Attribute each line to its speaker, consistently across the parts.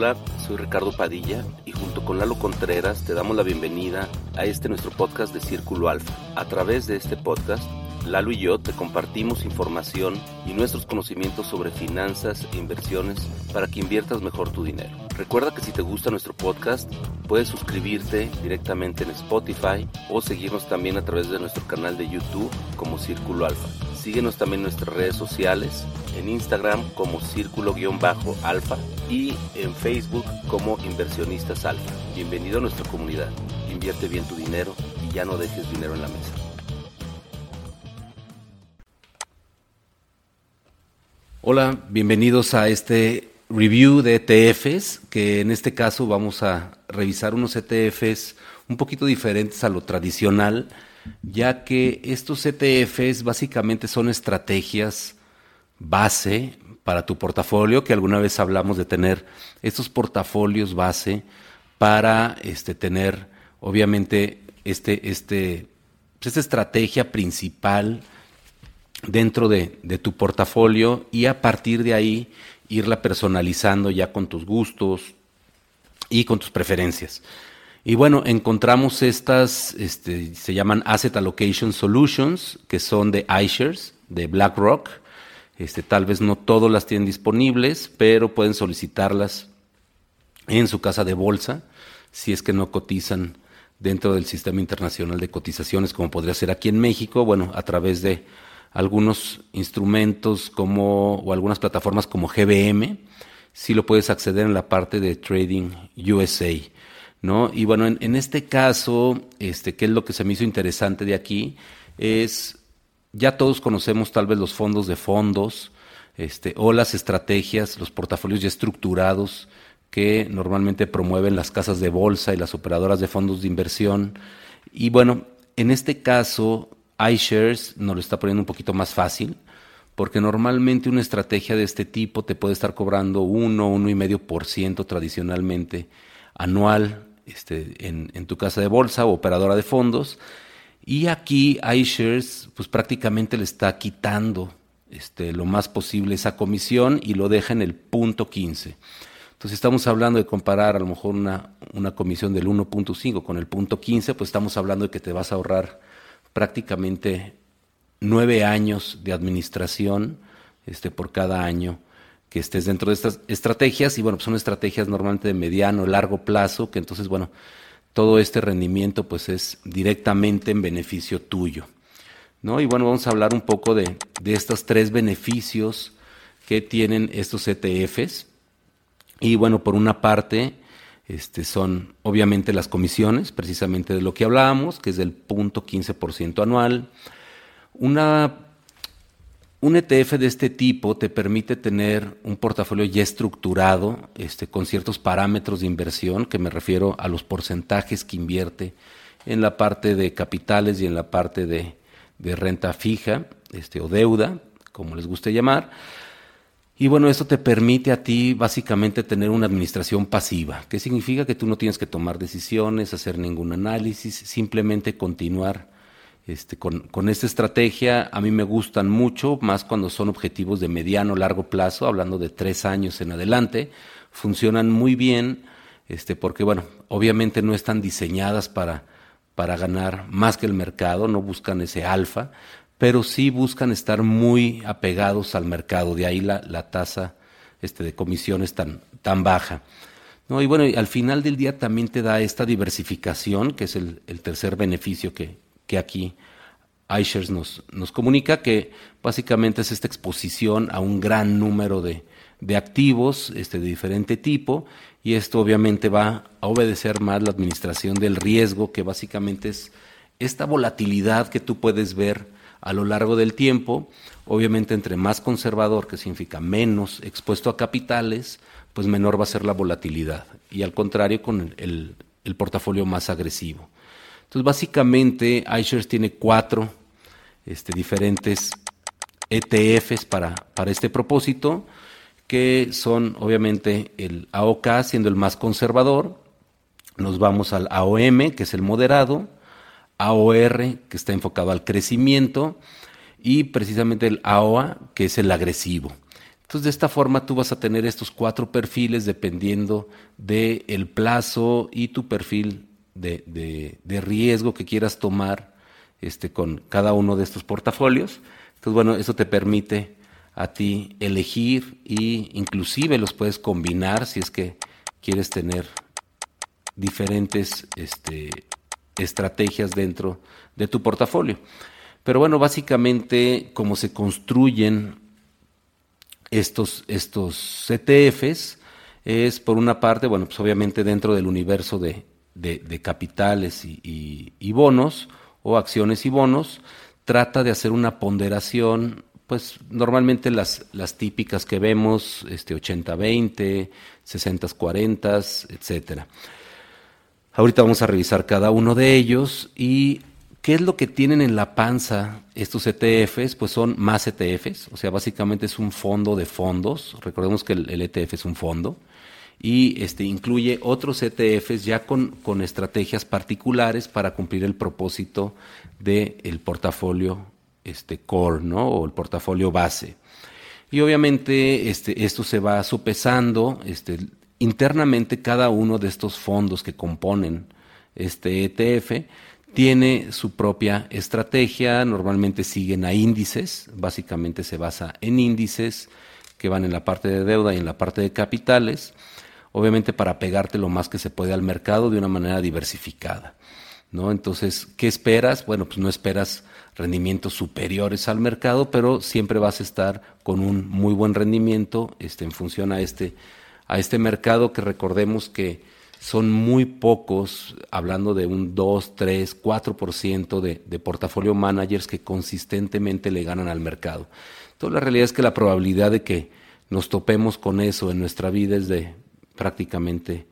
Speaker 1: Hola, soy Ricardo Padilla y junto con Lalo Contreras te damos la bienvenida a este nuestro podcast de Círculo Alfa. A través de este podcast, Lalo y yo te compartimos información y nuestros conocimientos sobre finanzas e inversiones para que inviertas mejor tu dinero. Recuerda que si te gusta nuestro podcast, puedes suscribirte directamente en Spotify o seguirnos también a través de nuestro canal de YouTube como Círculo Alfa. Síguenos también en nuestras redes sociales, en Instagram como Círculo-Alfa y en Facebook como Inversionistas Alfa. Bienvenido a nuestra comunidad. Invierte bien tu dinero y ya no dejes dinero en la mesa. Hola, bienvenidos a este review de ETFs, que en este caso vamos a revisar unos ETFs un poquito diferentes a lo tradicional, ya que estos ETFs básicamente son estrategias base para tu portafolio, que alguna vez hablamos de tener estos portafolios base para este, tener, obviamente, este, este, pues, esta estrategia principal dentro de, tu portafolio y a partir de ahí irla personalizando ya con tus gustos y con tus preferencias. Y bueno, encontramos estas, este, se llaman Asset Allocation Solutions, que son de iShares, de BlackRock. Este, tal vez no todas las tienen disponibles, pero pueden solicitarlas en su casa de bolsa, si es que no cotizan dentro del sistema internacional de cotizaciones, como podría ser aquí en México, bueno, a través de algunos instrumentos como, o algunas plataformas como GBM, sí lo puedes acceder en la parte de Trading USA. ¿no? Y bueno, en, en, este caso, este, ¿qué es lo que se me hizo interesante de aquí? Es, ya todos conocemos tal vez los fondos de fondos, este, o las estrategias, los portafolios ya estructurados que normalmente promueven las casas de bolsa y las operadoras de fondos de inversión. Y bueno, en este caso, iShares nos lo está poniendo un poquito más fácil, porque normalmente una estrategia de este tipo te puede estar cobrando 1, 1,5% tradicionalmente anual este, en, en, tu casa de bolsa o operadora de fondos. Y aquí iShares pues prácticamente le está quitando este, lo más posible esa comisión y lo deja en el punto 15. Entonces estamos hablando de comparar a lo mejor una, una comisión del 1.5 con el punto 15, pues estamos hablando de que te vas a ahorrar prácticamente nueve años de administración este, por cada año que estés dentro de estas estrategias y bueno, pues son estrategias normalmente de mediano, largo plazo, que entonces bueno, todo este rendimiento pues es directamente en beneficio tuyo. ¿no? Y bueno, vamos a hablar un poco de, de estos tres beneficios que tienen estos ETFs. Y bueno, por una parte, este, son obviamente las comisiones, precisamente de lo que hablábamos, que es del punto 15% anual. Una, un ETF de este tipo te permite tener un portafolio ya estructurado, este, con ciertos parámetros de inversión, que me refiero a los porcentajes que invierte en la parte de capitales y en la parte de, de renta fija este, o deuda, como les guste llamar y bueno, esto te permite a ti básicamente tener una administración pasiva, que significa que tú no tienes que tomar decisiones, hacer ningún análisis, simplemente continuar este, con, con, esta estrategia. A mí me gustan mucho, más cuando son objetivos de mediano o largo plazo, hablando de tres años en adelante. Funcionan muy bien, este, porque bueno, obviamente no están diseñadas para, para ganar más que el mercado, no buscan ese alfa, pero sí buscan estar muy apegados al mercado, de ahí la, la tasa este, de comisiones tan, tan baja. ¿No? Y bueno, al final del día también te da esta diversificación, que es el, el tercer beneficio que, que aquí iShares nos, nos comunica, que básicamente es esta exposición a un gran número de, de activos este, de diferente tipo, y esto obviamente va a obedecer más la administración del riesgo, que básicamente es esta volatilidad que tú puedes ver a lo largo del tiempo. Obviamente, entre más conservador, que significa menos expuesto a capitales, pues menor va a ser la volatilidad. Y al contrario, con el, portafolio más agresivo. Entonces, básicamente, iShares tiene cuatro este, diferentes ETFs para, para este propósito, que son obviamente el AOK siendo el más conservador, nos vamos al AOM, que es el moderado, AOR, que está enfocado al crecimiento, y precisamente el AOA, que es el agresivo. Entonces, de esta forma tú vas a tener estos cuatro perfiles dependiendo del el plazo y tu perfil de, de, riesgo que quieras tomar este, con cada uno de estos portafolios. Entonces, bueno, eso te permite a ti elegir y inclusive los puedes combinar si es que quieres tener diferentes este, estrategias dentro de tu portafolio. Pero bueno, básicamente como se construyen estos, estos CTFs es por una parte, bueno, pues obviamente dentro del universo de, de, capitales y, bonos o acciones y bonos, trata de hacer una ponderación, pues normalmente las, las típicas que vemos, este 80-20, 60-40, etcétera. Ahorita vamos a revisar cada uno de ellos y ¿qué es lo que tienen en la panza estos ETFs? Pues son más ETFs, o sea, básicamente es un fondo de fondos. Recordemos que el, ETF es un fondo y este, incluye otros ETFs ya con, con estrategias particulares para cumplir el propósito del portafolio este, core ¿no? o el portafolio base. Y obviamente este, esto se va sopesando este, internamente cada uno de estos fondos que componen este ETF tiene su propia estrategia, normalmente siguen a índices, básicamente se basa en índices que van en la parte de deuda y en la parte de capitales obviamente para pegarte lo más que se puede al mercado de una manera diversificada. ¿no? Entonces, ¿qué esperas? Bueno, pues no esperas rendimientos superiores al mercado, pero siempre vas a estar con un muy buen rendimiento este, en función a este, a este mercado que recordemos que son muy pocos, hablando de un 2, 3, 4% de, de portafolio managers que consistentemente le ganan al mercado. Entonces la realidad es que la probabilidad de que nos topemos con eso en nuestra vida es de prácticamente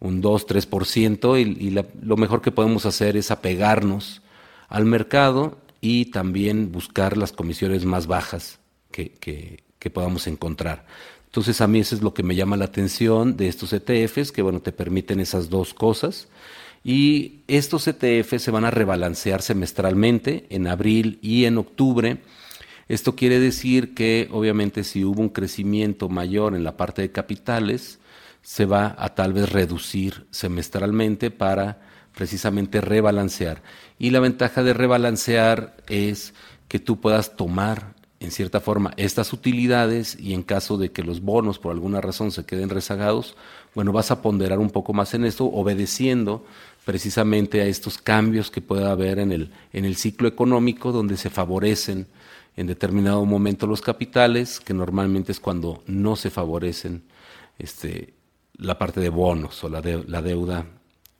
Speaker 1: un 2-3% y, y lo mejor que podemos hacer es apegarnos al mercado y también buscar las comisiones más bajas que, que, podamos encontrar. Entonces a mí eso es lo que me llama la atención de estos ETFs, que bueno, te permiten esas dos cosas. Y estos ETFs se van a rebalancear semestralmente en abril y en octubre. Esto quiere decir que obviamente si hubo un crecimiento mayor en la parte de capitales, se va a tal vez reducir semestralmente para precisamente rebalancear. Y la ventaja de rebalancear es que tú puedas tomar en cierta forma estas utilidades y en caso de que los bonos por alguna razón se queden rezagados, bueno, vas a ponderar un poco más en esto, obedeciendo precisamente a estos cambios que pueda haber en el, en el ciclo económico donde se favorecen en determinado momento los capitales, que normalmente es cuando no se favorecen este, la parte de bonos o la, la deuda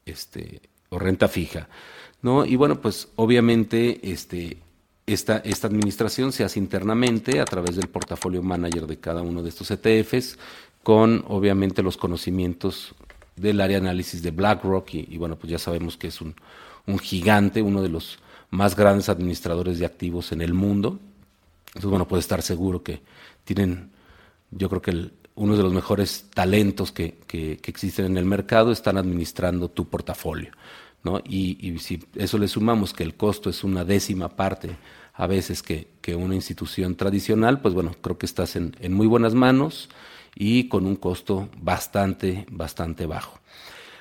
Speaker 1: este, o renta fija. ¿no? Y bueno, pues obviamente este, esta, esta administración se hace internamente a través del portafolio manager de cada uno de estos ETFs, con obviamente los conocimientos del área de análisis de BlackRock, y, bueno, pues ya sabemos que es un, un, gigante, uno de los más grandes administradores de activos en el mundo. Entonces, bueno, puede estar seguro que tienen, yo creo que el, uno de los mejores talentos que, que, existen en el mercado están administrando tu portafolio. ¿no? Y, si eso le sumamos que el costo es una décima parte a veces que, una institución tradicional, pues bueno, creo que estás en, muy buenas manos y con un costo bastante, bastante bajo.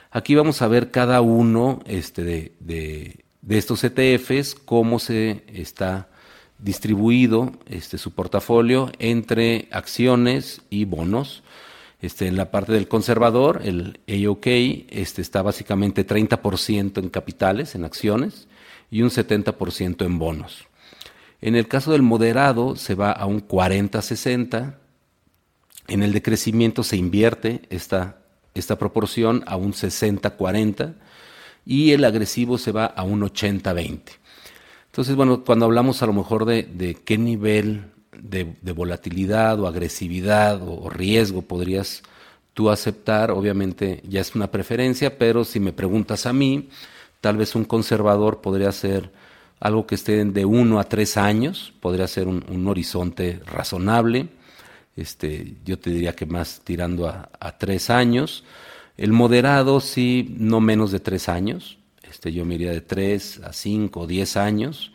Speaker 1: Aquí vamos a ver cada uno este, de estos ETFs, cómo se está distribuido este, su portafolio entre acciones y bonos. Este, en la parte del conservador, el AOK este, está básicamente 30% en capitales, en acciones, y un 70% en bonos. En el caso del moderado se va a un 40-60. En el de crecimiento se invierte esta, esta proporción a un 60-40 y el agresivo se va a un 80-20. Entonces, bueno, cuando hablamos a lo mejor de, qué nivel de, volatilidad o agresividad o, riesgo podrías tú aceptar, obviamente ya es una preferencia, pero si me preguntas a mí, tal vez un conservador podría ser algo que esté de uno a tres años, podría ser un, horizonte razonable. Este, yo te diría que más tirando a, tres años. El moderado sí, no menos de tres años. Este, yo me iría de 3 a 5 o 10 años.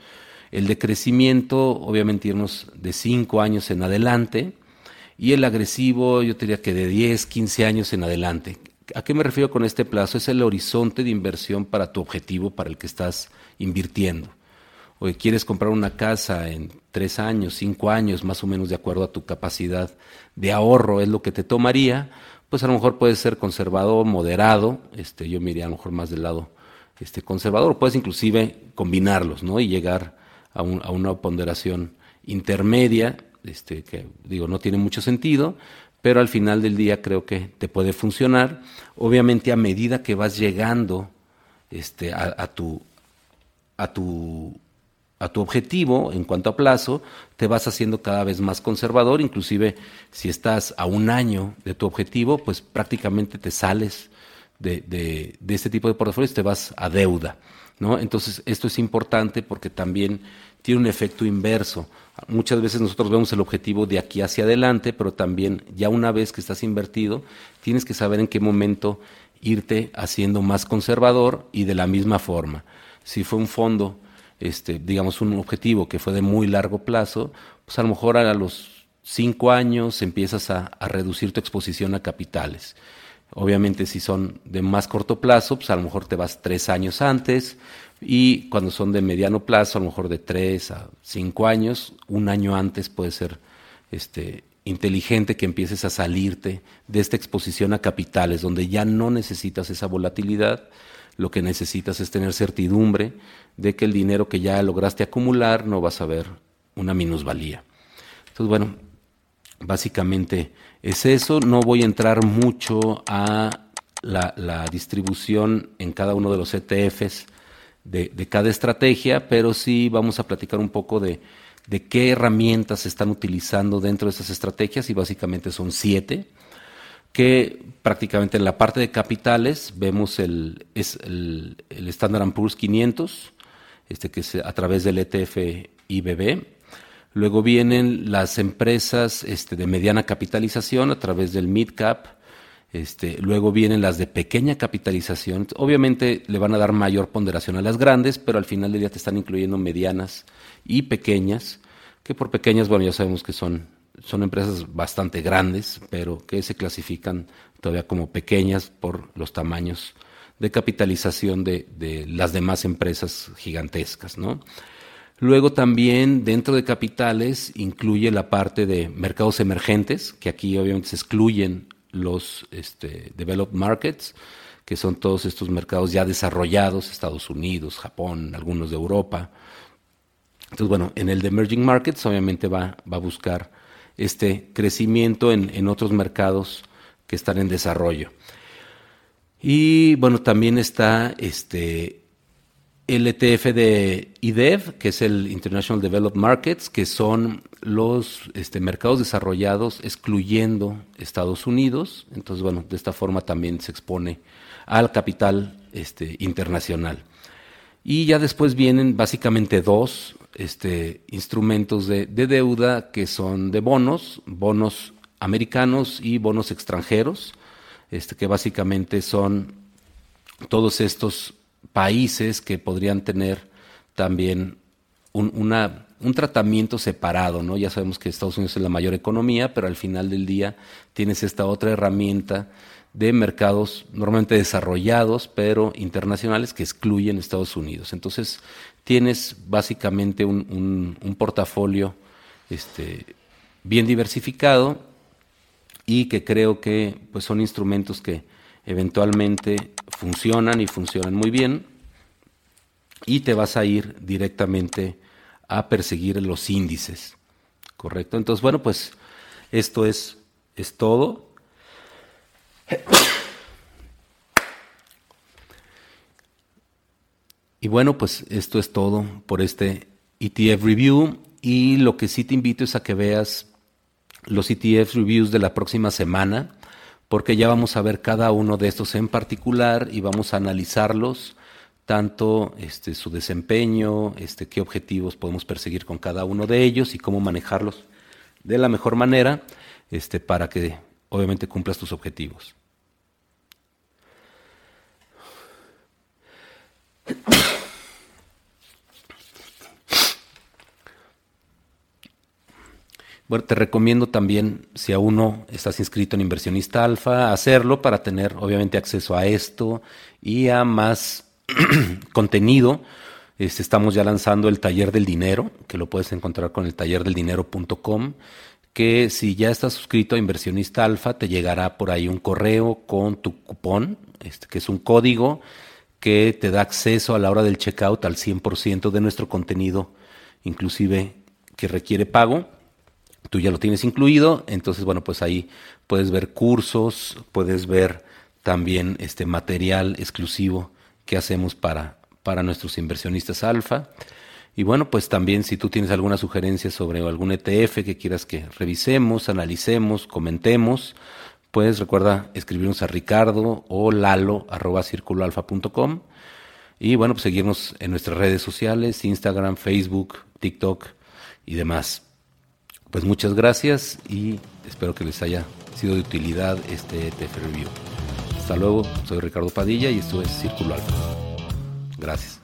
Speaker 1: El de crecimiento, obviamente irnos de 5 años en adelante. y el agresivo yo diría que de 10, 15 años en adelante. ¿A qué me refiero con este plazo? Es el horizonte de inversión para tu objetivo para el que estás invirtiendo. O quieres comprar una casa en tres años, cinco años, más o menos de acuerdo a tu capacidad de ahorro, es lo que te tomaría, pues a lo mejor puedes ser conservador, moderado, este, yo me a lo mejor más del lado este, conservador, puedes inclusive combinarlos, ¿no? Y llegar a, a una ponderación intermedia, este, que digo, no tiene mucho sentido, pero al final del día creo que te puede funcionar. Obviamente a medida que vas llegando este, a, tu, a, tu, a tu objetivo en cuanto a plazo, te vas haciendo cada vez más conservador, inclusive si estás a un año de tu objetivo, pues prácticamente te sales de, de, este tipo de portafolios, te vas a deuda. ¿no? Entonces esto es importante porque también tiene un efecto inverso. Muchas veces nosotros vemos el objetivo de aquí hacia adelante, pero también ya una vez que estás invertido, tienes que saber en qué momento irte haciendo más conservador y de la misma forma. Si fue un fondo, este, digamos, un objetivo que fue de muy largo plazo, pues a lo mejor a los cinco años empiezas a, a reducir tu exposición a capitales. Obviamente si son de más corto plazo, pues a lo mejor te vas tres años antes, y cuando son de mediano plazo, a lo mejor de tres a cinco años, un año antes puede ser este, inteligente que empieces a salirte de esta exposición a capitales, donde ya no necesitas esa volatilidad, lo que necesitas es tener certidumbre de que el dinero que ya lograste acumular no vas a ver una minusvalía. Entonces, bueno, básicamente es eso. No voy a entrar mucho a la, distribución en cada uno de los ETFs de, cada estrategia, pero sí vamos a platicar un poco de, qué herramientas se están utilizando dentro de estas estrategias y básicamente son siete que prácticamente en la parte de capitales vemos el, es el, Standard Poor's 500, este que es a través del ETF IBB. Luego vienen las empresas este, de mediana capitalización a través del Mid Cap, este, luego vienen las de pequeña capitalización. Obviamente le van a dar mayor ponderación a las grandes, pero al final del día te están incluyendo medianas y pequeñas, que por pequeñas, bueno, ya sabemos que son, son empresas bastante grandes, pero que se clasifican todavía como pequeñas por los tamaños de capitalización de, las demás empresas gigantescas, ¿no? Luego también dentro de capitales incluye la parte de mercados emergentes, que aquí obviamente se excluyen los este, developed markets, que son todos estos mercados ya desarrollados, Estados Unidos, Japón, algunos de Europa. Entonces, bueno, en el de emerging markets obviamente va, va a buscar este crecimiento en, en otros mercados que están en desarrollo. Y bueno, también está este, el ETF de IDEV, que es el International Developed Markets, que son los este, mercados desarrollados excluyendo Estados Unidos. Entonces, bueno, de esta forma también se expone al capital este, internacional. Y ya después vienen básicamente dos este, instrumentos de, de deuda que son de bonos, bonos americanos y bonos extranjeros, este, que básicamente son todos estos países que podrían tener también un, un tratamiento separado, ¿no? Ya sabemos que Estados Unidos es la mayor economía, pero al final del día tienes esta otra herramienta de mercados normalmente desarrollados, pero internacionales que excluyen Estados Unidos. Entonces, tienes básicamente un, un, portafolio este, bien diversificado y que creo que pues, son instrumentos que eventualmente funcionan y funcionan muy bien y te vas a ir directamente a perseguir los índices. ¿Correcto? Entonces, bueno, pues esto es, es todo. Y bueno, pues esto es todo por este ETF Review. Y lo que sí te invito es a que veas los ETF Reviews de la próxima semana porque ya vamos a ver cada uno de estos en particular y vamos a analizarlos, tanto este, su desempeño, este, qué objetivos podemos perseguir con cada uno de ellos y cómo manejarlos de la mejor manera este, para que obviamente cumplas tus objetivos. Bueno, te recomiendo también, si aún no estás inscrito en Inversionista Alfa, hacerlo para tener obviamente acceso a esto y a más contenido. Este, estamos ya lanzando el taller del dinero, que lo puedes encontrar con el tallerdeldinero.com, que si ya estás suscrito a Inversionista Alfa, te llegará por ahí un correo con tu cupón, este, que es un código que te da acceso a la hora del checkout al 100% de nuestro contenido, inclusive que requiere pago. Tú ya lo tienes incluido, entonces bueno, pues ahí puedes ver cursos, puedes ver también este material exclusivo que hacemos para, para nuestros inversionistas alfa. Y bueno, pues también si tú tienes alguna sugerencia sobre algún ETF que quieras que revisemos, analicemos, comentemos, pues recuerda escribirnos a ricardo o lalo arroba y bueno, pues seguirnos en nuestras redes sociales, Instagram, Facebook, TikTok y demás. Pues muchas gracias y espero que les haya sido de utilidad este ETF Review. Hasta luego, soy Ricardo Padilla y esto es Círculo Alfa. Gracias.